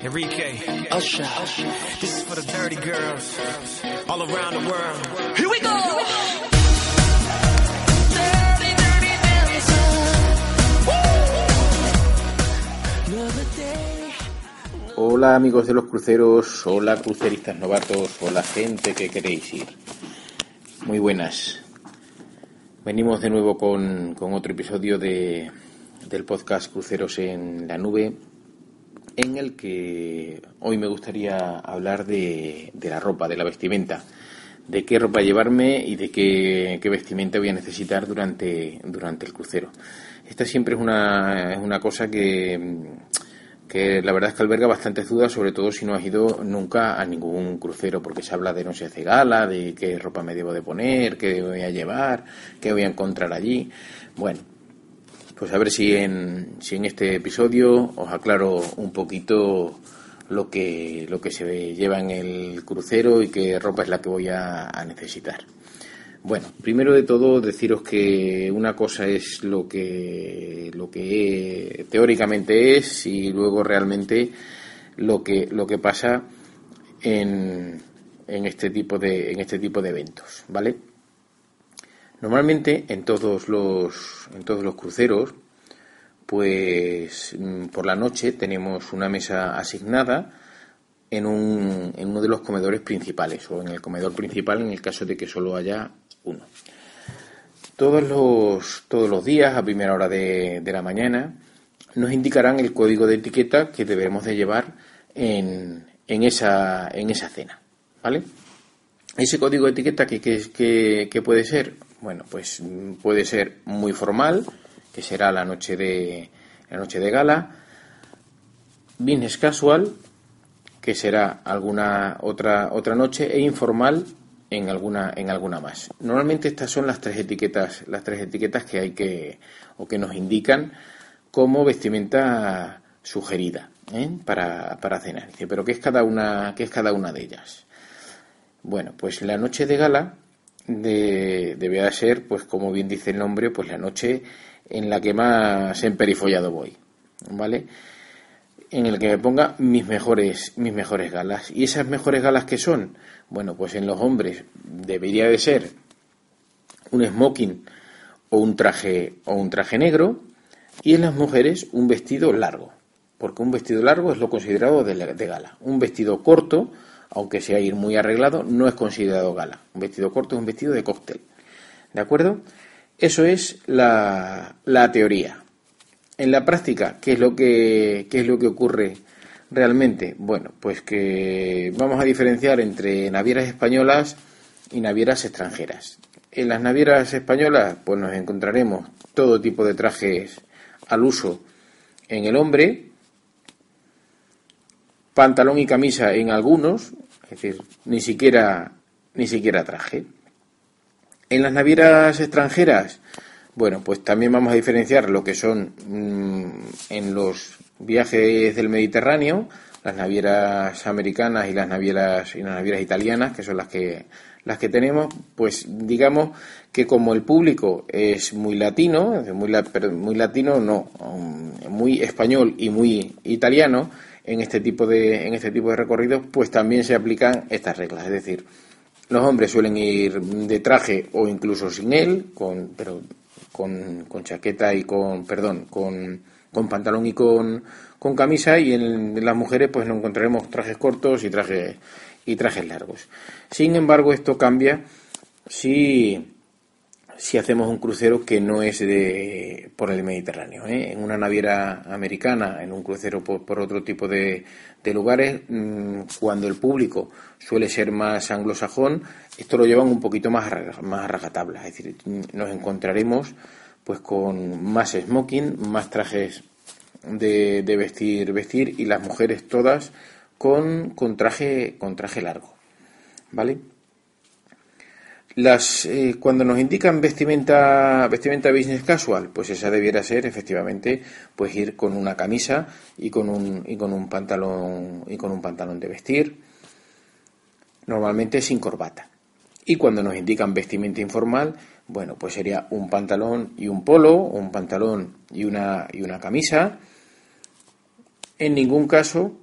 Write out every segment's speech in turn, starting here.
Enrique, Usher. This is for the dirty girls all around the world. Here we go. Hola amigos de los cruceros, hola cruceristas novatos, hola gente que queréis ir. Muy buenas. Venimos de nuevo con, con otro episodio de, del podcast Cruceros en la Nube, en el que hoy me gustaría hablar de, de la ropa, de la vestimenta, de qué ropa llevarme y de qué, qué vestimenta voy a necesitar durante, durante el crucero. Esta siempre es una, es una cosa que, que la verdad es que alberga bastantes dudas, sobre todo si no has ido nunca a ningún crucero, porque se habla de no sé, de gala, de qué ropa me debo de poner, qué voy a llevar, qué voy a encontrar allí. Bueno, pues a ver si en, si en este episodio os aclaro un poquito lo que, lo que se lleva en el crucero y qué ropa es la que voy a, necesitar. Bueno, primero de todo deciros que una cosa es lo que lo que teóricamente es y luego realmente lo que lo que pasa en, en este tipo de en este tipo de eventos, ¿vale? Normalmente en todos los en todos los cruceros pues mm, por la noche tenemos una mesa asignada en, un, en uno de los comedores principales o en el comedor principal en el caso de que solo haya uno. Todos los, todos los días, a primera hora de, de la mañana, nos indicarán el código de etiqueta que debemos de llevar en, en, esa, en esa cena. ¿Vale? Ese código de etiqueta, ¿qué, qué, qué, qué puede ser? Bueno, pues puede ser muy formal, que será la noche de, la noche de gala, business casual, que será alguna otra, otra noche, e informal, en alguna en alguna más. Normalmente estas son las tres etiquetas, las tres etiquetas que hay que o que nos indican como vestimenta sugerida ¿eh? para, para cenar. Pero ¿qué es cada una qué es cada una de ellas? Bueno, pues la noche de gala de, ser, pues como bien dice el nombre, pues la noche en la que más emperifollado voy, ¿vale? En el que me ponga mis mejores mis mejores galas. ¿Y esas mejores galas que son? Bueno, pues en los hombres debería de ser un smoking o un traje o un traje negro y en las mujeres un vestido largo, porque un vestido largo es lo considerado de, de gala. Un vestido corto, aunque sea ir muy arreglado, no es considerado gala. Un vestido corto es un vestido de cóctel. ¿De acuerdo? Eso es la, teoría. En la práctica, ¿qué es lo que, qué es lo que ocurre realmente? Bueno, pues que vamos a diferenciar entre navieras españolas y navieras extranjeras. En las navieras españolas, pues nos encontraremos todo tipo de trajes al uso en el hombre, pantalón y camisa en algunos, es decir, ni siquiera ni siquiera traje. En las navieras extranjeras, bueno, pues también vamos a diferenciar lo que son mmm, en los viajes del Mediterráneo, las navieras americanas y las navieras y las navieras italianas, que son las que las que tenemos, pues digamos que como el público es muy latino, muy, muy latino no, muy español y muy italiano, en este tipo de en este tipo de recorridos, pues también se aplican estas reglas, es decir, los hombres suelen ir de traje o incluso sin él, con pero con, con chaqueta y con perdón, con, con pantalón y con, con camisa y en, las mujeres pues nos encontraremos trajes cortos y trajes y trajes largos. Sin embargo, esto cambia si, si hacemos un crucero que no es de, por el Mediterráneo. ¿eh? En una naviera americana, en un crucero por, otro tipo de, de lugares, mmm, cuando el público suele ser más anglosajón, esto lo llevan un poquito más más a rajatabla. Es decir, nos encontraremos pues con más smoking, más trajes de, de vestir, vestir y las mujeres todas con, con, traje, con traje largo. ¿Vale? Las, eh, cuando nos indican vestimenta, vestimenta business casual, pues esa debiera ser efectivamente pues ir con una camisa y con un, y con un pantalón y con un pantalón de vestir, normalmente sin corbata. Y cuando nos indican vestimenta informal, bueno, pues sería un pantalón y un polo, un pantalón y una, y una camisa. En ningún caso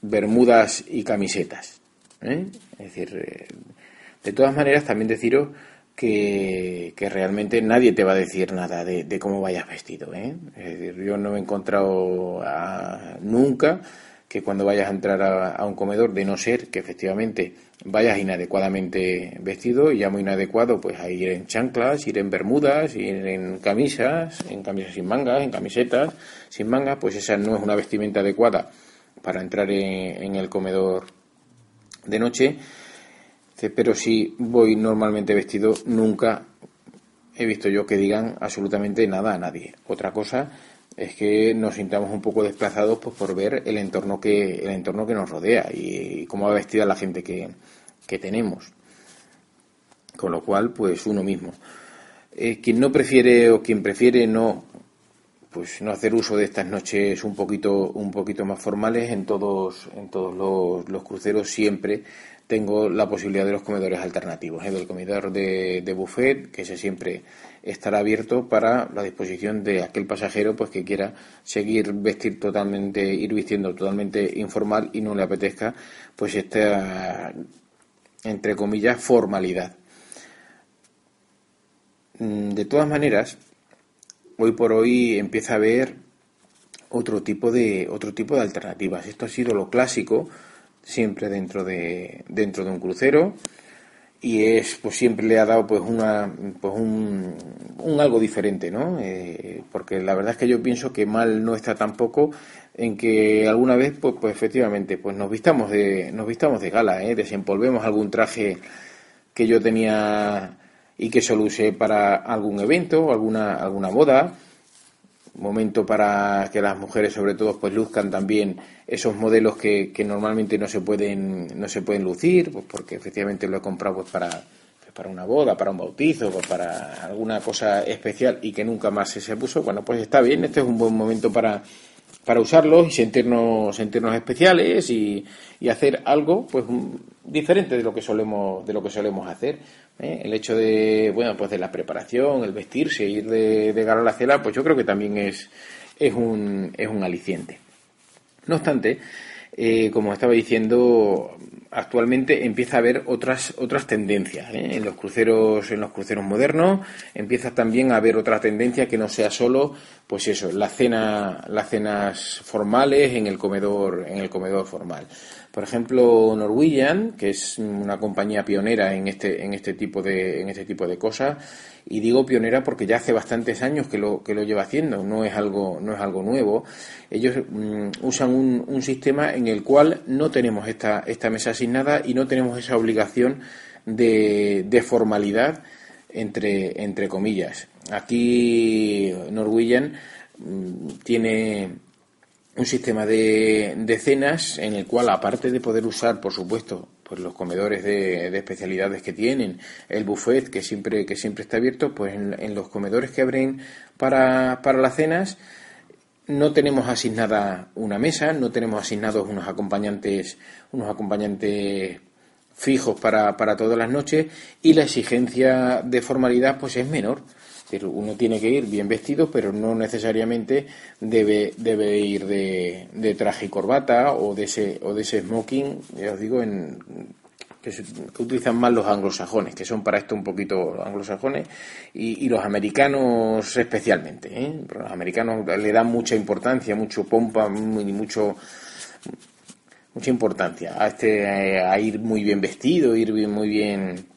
bermudas y camisetas. ¿eh? Es decir, eh, de todas maneras, también deciros que, realmente nadie te va a decir nada de, cómo vayas vestido. ¿eh? Es decir, yo no he encontrado nunca que cuando vayas a entrar a, un comedor, de no ser que efectivamente vayas inadecuadamente vestido, y ya muy inadecuado, pues a ir en chanclas, ir en bermudas, ir en camisas, en camisas sin mangas, en camisetas sin mangas, pues esa no es una vestimenta adecuada para entrar en el comedor de noche pero si voy normalmente vestido, nunca he visto yo que digan absolutamente nada a nadie. Otra cosa es que nos sintamos un poco desplazados pues, por ver el entorno que el entorno que nos rodea y, cómo va vestida la gente que, que, tenemos. Con lo cual, pues uno mismo. Eh, quien no prefiere o quien prefiere no pues no hacer uso de estas noches un poquito un poquito más formales en todos en todos los, cruceros siempre tengo la posibilidad de los comedores alternativos, ¿eh? del comedor de, buffet, que siempre estará abierto para la disposición de aquel pasajero pues que quiera seguir vestir totalmente, ir vistiendo totalmente informal y no le apetezca pues esta entre comillas formalidad. Mm, de todas maneras, hoy por hoy empieza a haber otro tipo de otro tipo de alternativas. Esto ha sido lo clásico siempre dentro de, dentro de un crucero y es pues siempre le ha dado pues una pues un, algo diferente no eh, porque la verdad es que yo pienso que mal no está tampoco en que alguna vez pues pues efectivamente pues nos vistamos de nos vistamos de gala ¿eh? desempolvemos algún traje que yo tenía y que solo usé para algún evento alguna alguna boda momento para que las mujeres sobre todo pues luzcan también esos modelos que, que normalmente no se pueden no se pueden lucir pues porque efectivamente lo he comprado pues para pues, para una boda, para un bautizo, pues para alguna cosa especial y que nunca más se, se puso, bueno, pues está bien, este es un buen momento para, para usarlos y sentirnos, sentirnos especiales y, y hacer algo pues diferente de lo que solemos, de lo que solemos hacer. ¿Eh? El hecho de, bueno, pues de la preparación, el vestirse, ir de, de a la cela, pues yo creo que también es, es, un, es un aliciente. No obstante, eh, como estaba diciendo, actualmente empieza a haber otras otras tendencias ¿eh? en los cruceros en los cruceros modernos empieza también a haber otra tendencia que no sea solo pues eso la cena las cenas formales en el comedor en el comedor formal por ejemplo, Norwegian, que es una compañía pionera en este, en este tipo de, en este tipo de cosas, y digo pionera porque ya hace bastantes años que lo, que lo lleva haciendo, no es algo, no es algo nuevo. Ellos mm, usan un, un, sistema en el cual no tenemos esta, esta mesa asignada y no tenemos esa obligación de, de formalidad entre, entre comillas. Aquí Norwegian mm, tiene un sistema de, de, cenas en el cual, aparte de poder usar, por supuesto, pues los comedores de, de especialidades que tienen, el buffet que siempre, que siempre está abierto, pues en, los comedores que abren para, para las cenas no tenemos asignada una mesa, no tenemos asignados unos acompañantes, unos acompañantes fijos para, para todas las noches y la exigencia de formalidad pues es menor uno tiene que ir bien vestido, pero no necesariamente debe, debe ir de, traje y corbata o de ese, o de ese smoking, ya os digo, en, que, utilizan más los anglosajones, que son para esto un poquito anglosajones, y, los americanos especialmente. ¿eh? los americanos le dan mucha importancia, mucho pompa, muy, mucho mucha importancia a este a ir muy bien vestido, ir muy bien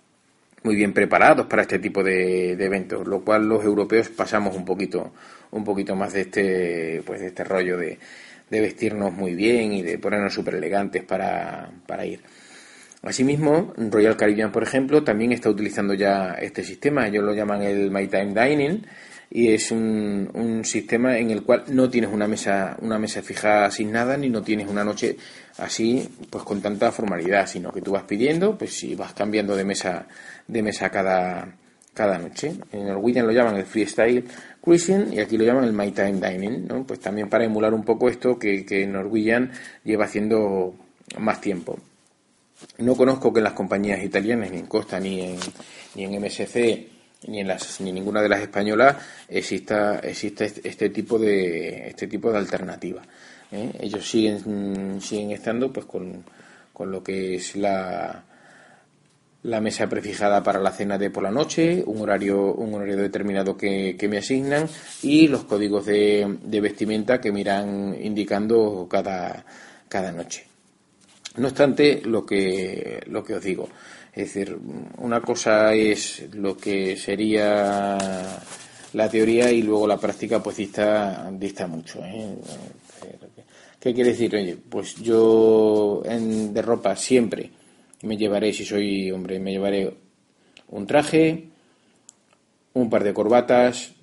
muy bien preparados para este tipo de, eventos, lo cual los europeos pasamos un poquito, un poquito más de este, pues de este rollo de, vestirnos muy bien y de ponernos súper elegantes para, para ir. Asimismo, Royal Caribbean, por ejemplo, también está utilizando ya este sistema. Ellos lo llaman el My Time Dining y es un, un, sistema en el cual no tienes una mesa una mesa fija sin nada ni no tienes una noche así pues con tanta formalidad sino que tú vas pidiendo pues si vas cambiando de mesa de mesa cada cada noche en Norwegian lo llaman el freestyle cruising y aquí lo llaman el my time dining ¿no? pues también para emular un poco esto que, que Norwegian lleva haciendo más tiempo no conozco que en las compañías italianas ni en Costa ni en ni en MSC ni en las ni ninguna de las españolas exista existe este tipo de este tipo de alternativa ¿eh? ellos siguen siguen estando pues con, con lo que es la mesa prefijada para la cena de por la noche, un horario, un horario determinado que, me asignan y los códigos de, vestimenta que me irán indicando cada, cada noche. No obstante, lo que, lo que os digo, es decir, una cosa es lo que sería la teoría y luego la práctica pues dista, dista mucho. ¿eh? ¿Qué quiere decir? Oye, pues yo en, de ropa siempre me llevaré, si soy hombre, me llevaré un traje, un par de corbatas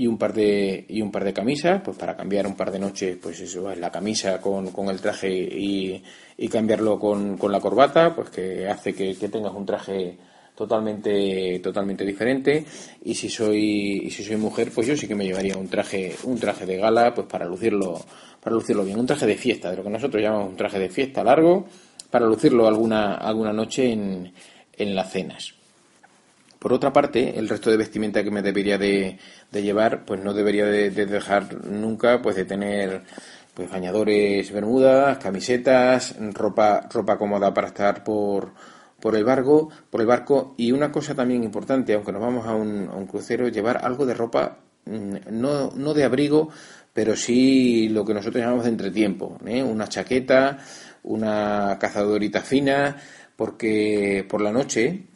y un par de y un par de camisas, pues para cambiar un par de noches, pues eso, la camisa con, con el traje y, y cambiarlo con, con, la corbata, pues que hace que, tengas un traje totalmente totalmente diferente y si soy y si soy mujer pues yo sí que me llevaría un traje un traje de gala pues para lucirlo para lucirlo bien un traje de fiesta de lo que nosotros llamamos un traje de fiesta largo para lucirlo alguna, alguna noche en, en las cenas. Por otra parte, el resto de vestimenta que me debería de, llevar, pues no debería de, dejar nunca pues de tener pues bañadores, bermudas, camisetas, ropa, ropa cómoda para estar por, por el barco, por el barco y una cosa también importante, aunque nos vamos a un, crucero, llevar algo de ropa mm, no, no de abrigo, pero sí lo que nosotros llamamos de entretiempo, ¿eh? una chaqueta, una cazadorita fina, porque por la noche,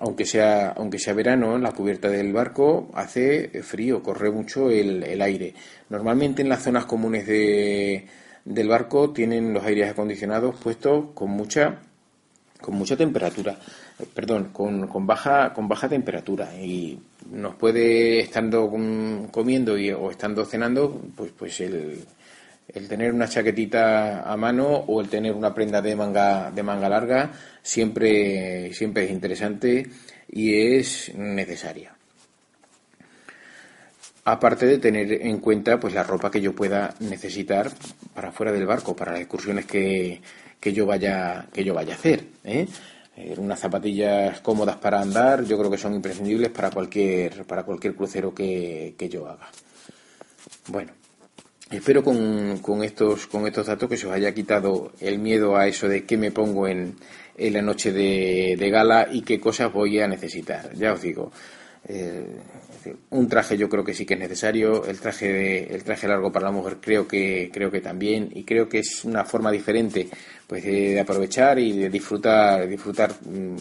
aunque sea, aunque sea verano, la cubierta del barco hace frío, corre mucho el, el aire. Normalmente en las zonas comunes de, del barco tienen los aires acondicionados puestos con mucha con mucha temperatura, perdón, con, con, baja con baja temperatura y nos puede estando comiendo y, o estando cenando, pues pues el, el tener una chaquetita a mano o el tener una prenda de manga de manga larga siempre siempre es interesante y es necesaria aparte de tener en cuenta pues la ropa que yo pueda necesitar para fuera del barco para las excursiones que, que yo vaya que yo vaya a hacer ¿eh? Eh, unas zapatillas cómodas para andar yo creo que son imprescindibles para cualquier para cualquier crucero que, que yo haga bueno Espero con, con, estos, con estos datos que se os haya quitado el miedo a eso de qué me pongo en, en la noche de, gala y qué cosas voy a necesitar. Ya os digo, eh, un traje yo creo que sí que es necesario, el traje, de, el traje largo para la mujer creo que, creo que también y creo que es una forma diferente pues, de, aprovechar y de disfrutar, disfrutar mm,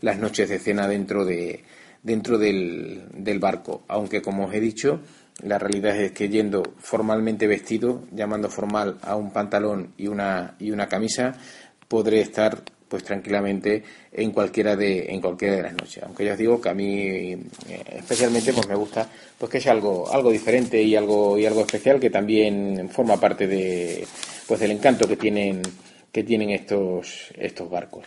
las noches de cena dentro, de, dentro del, del barco. Aunque como os he dicho, la realidad es que yendo formalmente vestido, llamando formal a un pantalón y una, y una camisa, podré estar pues tranquilamente en cualquiera de en cualquiera de las noches. Aunque ya os digo que a mí eh, especialmente pues me gusta pues que es algo algo diferente y algo y algo especial que también forma parte de pues del encanto que tienen que tienen estos estos barcos.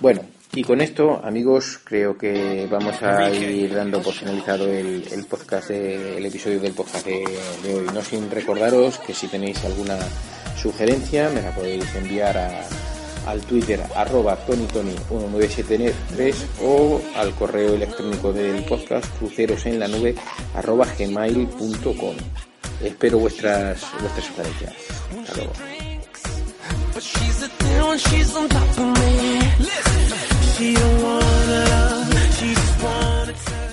Bueno y con esto, amigos, creo que vamos a ir dando por finalizado el, el podcast, el episodio del podcast de, hoy. No sin recordaros que si tenéis alguna sugerencia me la podéis enviar a, al Twitter arroba tonytony1973 o al correo electrónico del podcast cruceros en la nube arroba gmail.com. Espero vuestras, vuestras sugerencias. Hasta luego. She don't wanna love, she just wanna touch.